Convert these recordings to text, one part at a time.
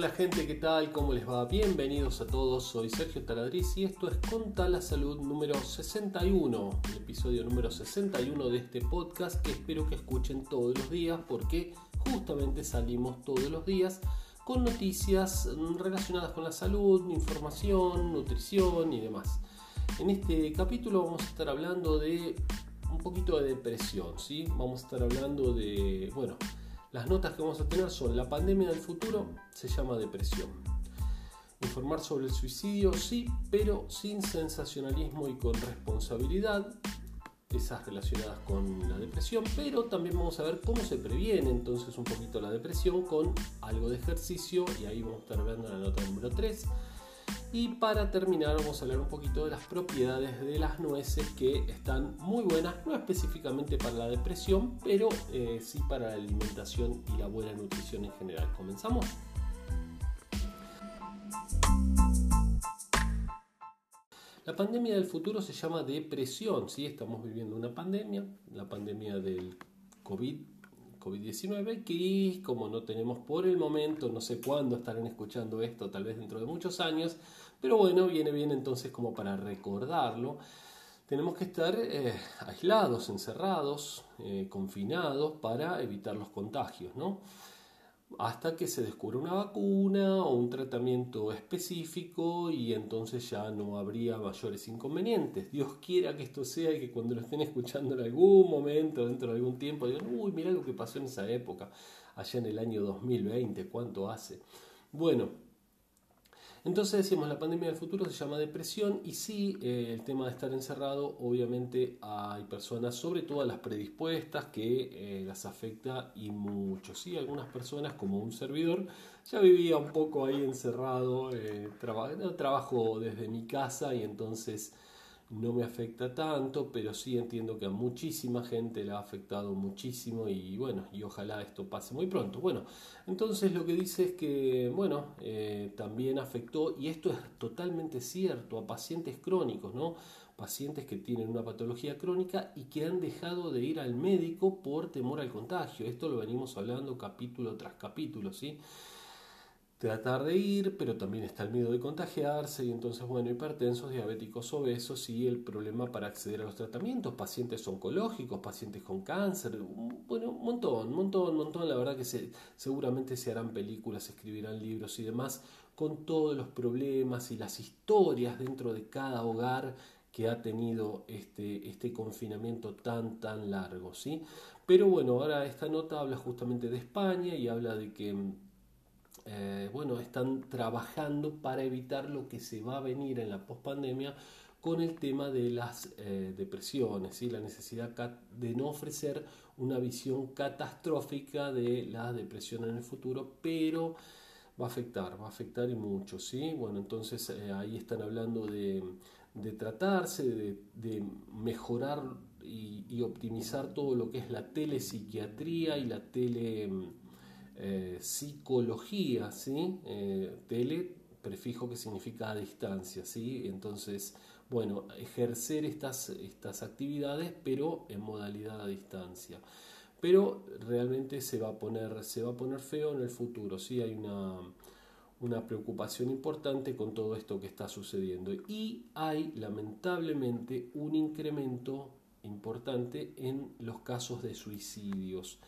Hola gente, ¿qué tal? ¿Cómo les va? Bienvenidos a todos, soy Sergio Taladriz y esto es Conta la Salud número 61, el episodio número 61 de este podcast que espero que escuchen todos los días porque justamente salimos todos los días con noticias relacionadas con la salud, información, nutrición y demás. En este capítulo vamos a estar hablando de un poquito de depresión, ¿sí? Vamos a estar hablando de, bueno, las notas que vamos a tener son la pandemia del futuro se llama depresión. Informar sobre el suicidio, sí, pero sin sensacionalismo y con responsabilidad, esas relacionadas con la depresión, pero también vamos a ver cómo se previene entonces un poquito la depresión con algo de ejercicio y ahí vamos a estar viendo la nota número 3 y para terminar vamos a hablar un poquito de las propiedades de las nueces que están muy buenas, no específicamente para la depresión, pero eh, sí para la alimentación y la buena nutrición en general. ¿Comenzamos? La pandemia del futuro se llama depresión, ¿sí? Estamos viviendo una pandemia, la pandemia del COVID COVID-19 que como no tenemos por el momento, no sé cuándo estarán escuchando esto, tal vez dentro de muchos años, pero bueno, viene bien entonces como para recordarlo. Tenemos que estar eh, aislados, encerrados, eh, confinados para evitar los contagios, ¿no? Hasta que se descubra una vacuna o un tratamiento específico y entonces ya no habría mayores inconvenientes. Dios quiera que esto sea y que cuando lo estén escuchando en algún momento, dentro de algún tiempo, digan, uy, mira lo que pasó en esa época, allá en el año 2020, ¿cuánto hace? Bueno, entonces decimos, la pandemia del futuro se llama depresión y sí, eh, el tema de estar encerrado, obviamente hay personas, sobre todo las predispuestas, que eh, las afecta y mucho. Sí, algunas personas, como un servidor, ya vivía un poco ahí encerrado, eh, trabajo desde mi casa y entonces no me afecta tanto, pero sí entiendo que a muchísima gente le ha afectado muchísimo y bueno, y ojalá esto pase muy pronto. Bueno, entonces lo que dice es que, bueno, eh, también afectó, y esto es totalmente cierto, a pacientes crónicos, ¿no? Pacientes que tienen una patología crónica y que han dejado de ir al médico por temor al contagio. Esto lo venimos hablando capítulo tras capítulo, ¿sí? Tratar de ir, pero también está el miedo de contagiarse y entonces, bueno, hipertensos, diabéticos, obesos y el problema para acceder a los tratamientos, pacientes oncológicos, pacientes con cáncer, bueno, un montón, un montón, un montón, la verdad que se, seguramente se harán películas, se escribirán libros y demás con todos los problemas y las historias dentro de cada hogar que ha tenido este, este confinamiento tan, tan largo, ¿sí? Pero bueno, ahora esta nota habla justamente de España y habla de que eh, bueno, están trabajando para evitar lo que se va a venir en la pospandemia con el tema de las eh, depresiones, y la necesidad de no ofrecer una visión catastrófica de la depresión en el futuro, pero va a afectar, va a afectar y mucho, ¿sí? Bueno, entonces eh, ahí están hablando de, tratarse, de, mejorar y, y, optimizar todo lo que es la telepsiquiatría y la tele eh, psicología, ¿sí? Eh, tele, prefijo que significa a distancia, ¿sí? Entonces, bueno, ejercer estas, estas actividades, pero en modalidad a distancia. Pero realmente se va a poner, se va a poner feo en el futuro, ¿sí? Hay una, una preocupación importante con todo esto que está sucediendo. Y hay, lamentablemente, un incremento importante en los casos de suicidios.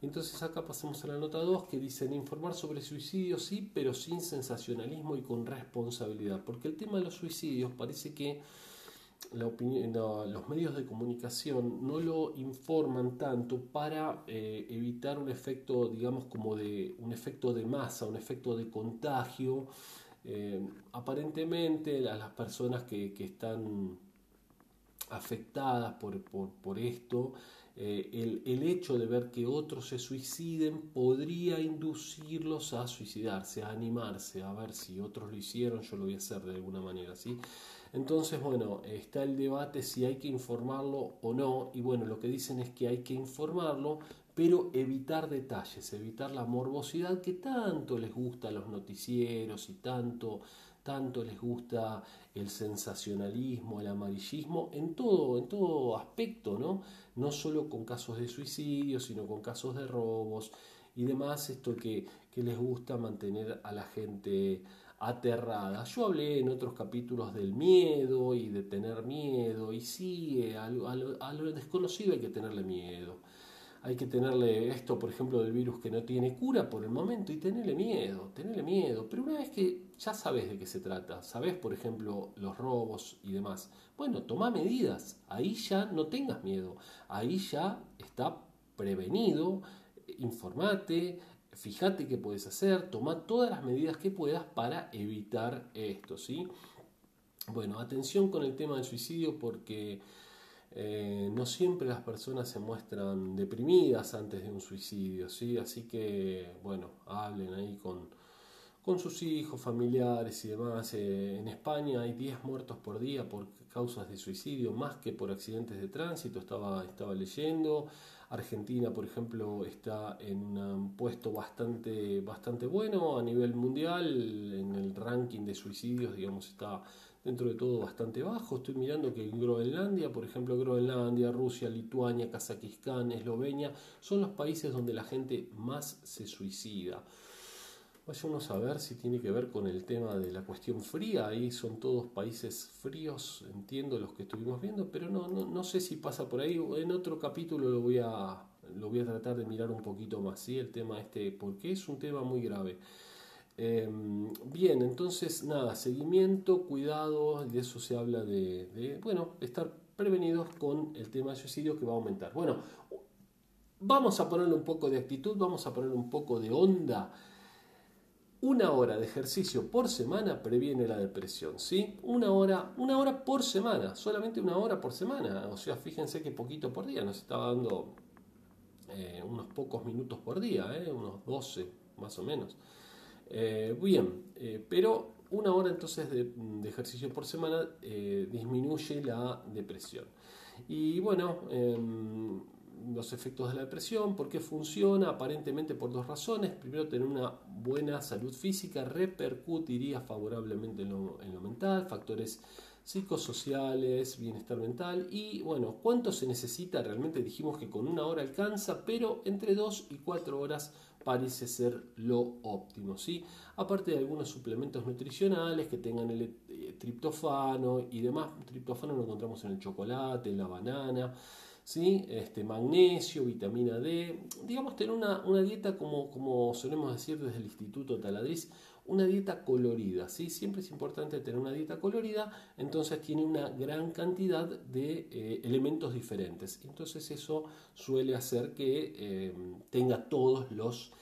Entonces acá pasamos a la nota 2 que dicen informar sobre suicidios sí, pero sin sensacionalismo y con responsabilidad. Porque el tema de los suicidios parece que los medios de comunicación no lo informan tanto para eh, evitar un efecto, digamos, como de un efecto de masa, un efecto de contagio. Eh, aparentemente a las personas que, están afectadas por, por esto, eh, el, el, hecho de ver que otros se suiciden podría inducirlos a suicidarse, a animarse, a ver si otros lo hicieron, yo lo voy a hacer de alguna manera, ¿sí? Entonces, bueno, está el debate si hay que informarlo o no, y bueno, lo que dicen es que hay que informarlo, pero evitar detalles, evitar la morbosidad que tanto les gusta a los noticieros y tanto tanto les gusta el sensacionalismo, el amarillismo, en todo, en todo aspecto, ¿no? No solo con casos de suicidio, sino con casos de robos y demás, esto que, que les gusta mantener a la gente aterrada. Yo hablé en otros capítulos del miedo y de tener miedo, y sí, a lo, desconocido hay que tenerle miedo. Hay que tenerle esto, por ejemplo, del virus que no tiene cura por el momento y tenerle miedo, tenerle miedo. Pero una vez que ya sabes de qué se trata, sabes, por ejemplo, los robos y demás, bueno, toma medidas. Ahí ya no tengas miedo. Ahí ya está prevenido, informate, fíjate qué puedes hacer, toma todas las medidas que puedas para evitar esto, ¿sí? Bueno, atención con el tema del suicidio porque eh, no siempre las personas se muestran deprimidas antes de un suicidio, ¿sí? Así que, bueno, hablen ahí con, con sus hijos, familiares y demás. Eh, en España hay 10 muertos por día por causas de suicidio, más que por accidentes de tránsito, estaba, estaba leyendo. Argentina, por ejemplo, está en un puesto bastante, bastante bueno a nivel mundial, en el ranking de suicidios, digamos, está dentro de todo bastante bajo. Estoy mirando que en Groenlandia, por ejemplo, Groenlandia, Rusia, Lituania, Kazajistán, Eslovenia, son los países donde la gente más se suicida. Vayamos a ver si tiene que ver con el tema de la cuestión fría. Ahí son todos países fríos, entiendo los que estuvimos viendo, pero no, no, no sé si pasa por ahí. En otro capítulo lo voy a, lo voy a tratar de mirar un poquito más, ¿sí? El tema este, porque es un tema muy grave. Em, bien, entonces nada, seguimiento, cuidado, de eso se habla de, bueno, estar prevenidos con el tema de suicidio que va a aumentar. Bueno, vamos a ponerle un poco de actitud, vamos a poner un poco de onda una hora de ejercicio por semana previene la depresión, ¿sí? Una hora, una hora por semana, solamente una hora por semana. O sea, fíjense que poquito por día, nos está dando eh, unos pocos minutos por día, ¿eh? unos 12 más o menos. Eh, bien, pero una hora entonces de, ejercicio por semana disminuye la depresión. Y bueno, em, los efectos de la depresión, por qué funciona, aparentemente por dos razones. Primero, tener una buena salud física repercutiría favorablemente en lo mental, factores psicosociales, bienestar mental y bueno, ¿cuánto se necesita? Realmente dijimos que con una hora alcanza, pero entre dos y cuatro horas parece ser lo óptimo, ¿sí? Aparte de algunos suplementos nutricionales que tengan el eh, triptofano y demás, triptofano lo encontramos en el chocolate, en la banana, ¿sí? este, magnesio, vitamina D, digamos tener una, dieta como, como solemos decir desde el Instituto Taladriz, una dieta colorida, ¿sí? siempre es importante tener una dieta colorida, entonces tiene una gran cantidad de eh, elementos diferentes, entonces eso suele hacer que eh, tenga todos los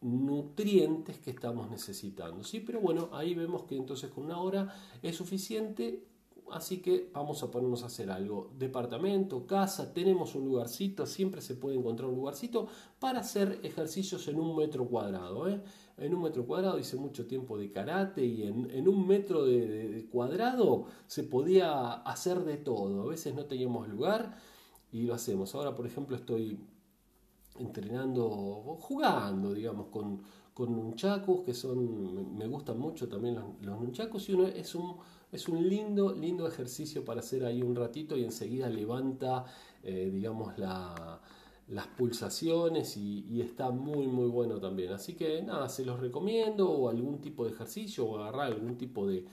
nutrientes que estamos necesitando, ¿sí? Pero bueno, ahí vemos que entonces con una hora es suficiente Así que vamos a ponernos a hacer algo. Departamento, casa, tenemos un lugarcito, siempre se puede encontrar un lugarcito para hacer ejercicios en un metro cuadrado. ¿eh? En un metro cuadrado hice mucho tiempo de karate y en, un metro de, cuadrado se podía hacer de todo. A veces no teníamos lugar y lo hacemos. Ahora, por ejemplo, estoy entrenando, jugando, digamos, con, con que son, me gustan mucho también los, los y uno es un es un lindo, lindo ejercicio para hacer ahí un ratito y enseguida levanta, eh, digamos, las pulsaciones y, está muy, muy bueno también. Así que nada, se los recomiendo o algún tipo de ejercicio o agarrar algún tipo de,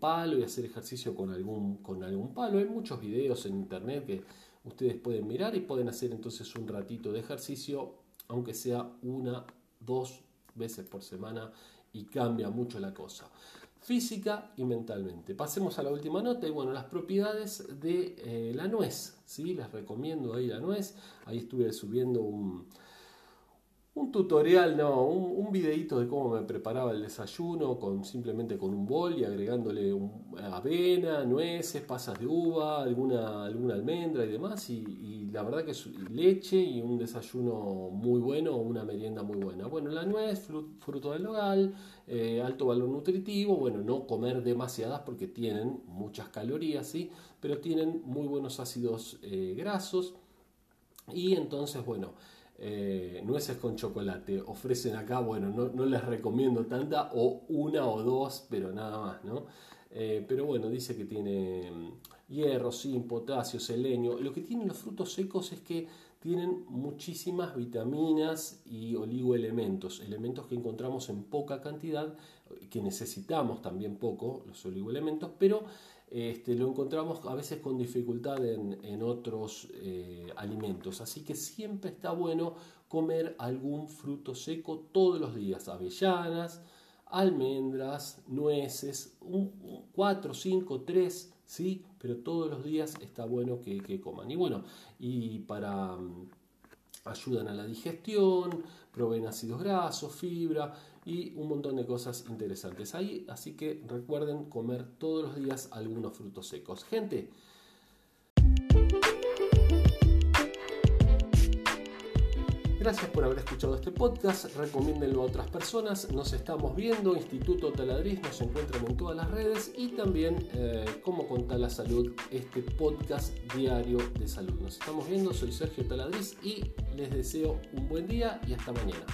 palo y hacer ejercicio con algún, con algún palo. Hay muchos videos en internet que ustedes pueden mirar y pueden hacer entonces un ratito de ejercicio, aunque sea una, dos veces por semana y cambia mucho la cosa física y mentalmente. Pasemos a la última nota y bueno, las propiedades de eh, la nuez, ¿sí? Les recomiendo ahí la nuez, ahí estuve subiendo un, un tutorial, no, un, videito de cómo me preparaba el desayuno con simplemente con un bol y agregándole avena, nueces, pasas de uva, alguna, alguna almendra y demás y, la verdad que es leche y un desayuno muy bueno una merienda muy buena. Bueno, la nuez, fruto del hogar, eh, alto valor nutritivo, bueno, no comer demasiadas porque tienen muchas calorías, ¿sí? pero tienen muy buenos ácidos eh, grasos y entonces, bueno, eh, nueces con chocolate. Ofrecen acá, bueno, no, les recomiendo tanta, o una o dos, pero nada más, ¿no? Eh, pero bueno, dice que tiene mm, hierro, zinc, potasio, selenio. Lo que tienen los frutos secos es que tienen muchísimas vitaminas y oligoelementos, elementos que encontramos en poca cantidad, que necesitamos también poco, los oligoelementos, pero este, lo encontramos a veces con dificultad en, otros eh, alimentos. Así que siempre está bueno comer algún fruto seco todos los días, avellanas, almendras, nueces, 4, 5, 3, ¿sí? Pero todos los días está bueno que, coman. Y bueno, y para mm, ayudan a la digestión, proveen ácidos grasos, fibra y un montón de cosas interesantes ahí. Así que recuerden comer todos los días algunos frutos secos. Gente, Gracias por haber escuchado este podcast, recomiéndenlo a otras personas, nos estamos viendo, Instituto Taladriz, nos encuentran en todas las redes y también eh, Cómo Contar la Salud, este podcast diario de salud. Nos estamos viendo, soy Sergio Taladriz y les deseo un buen día y hasta mañana.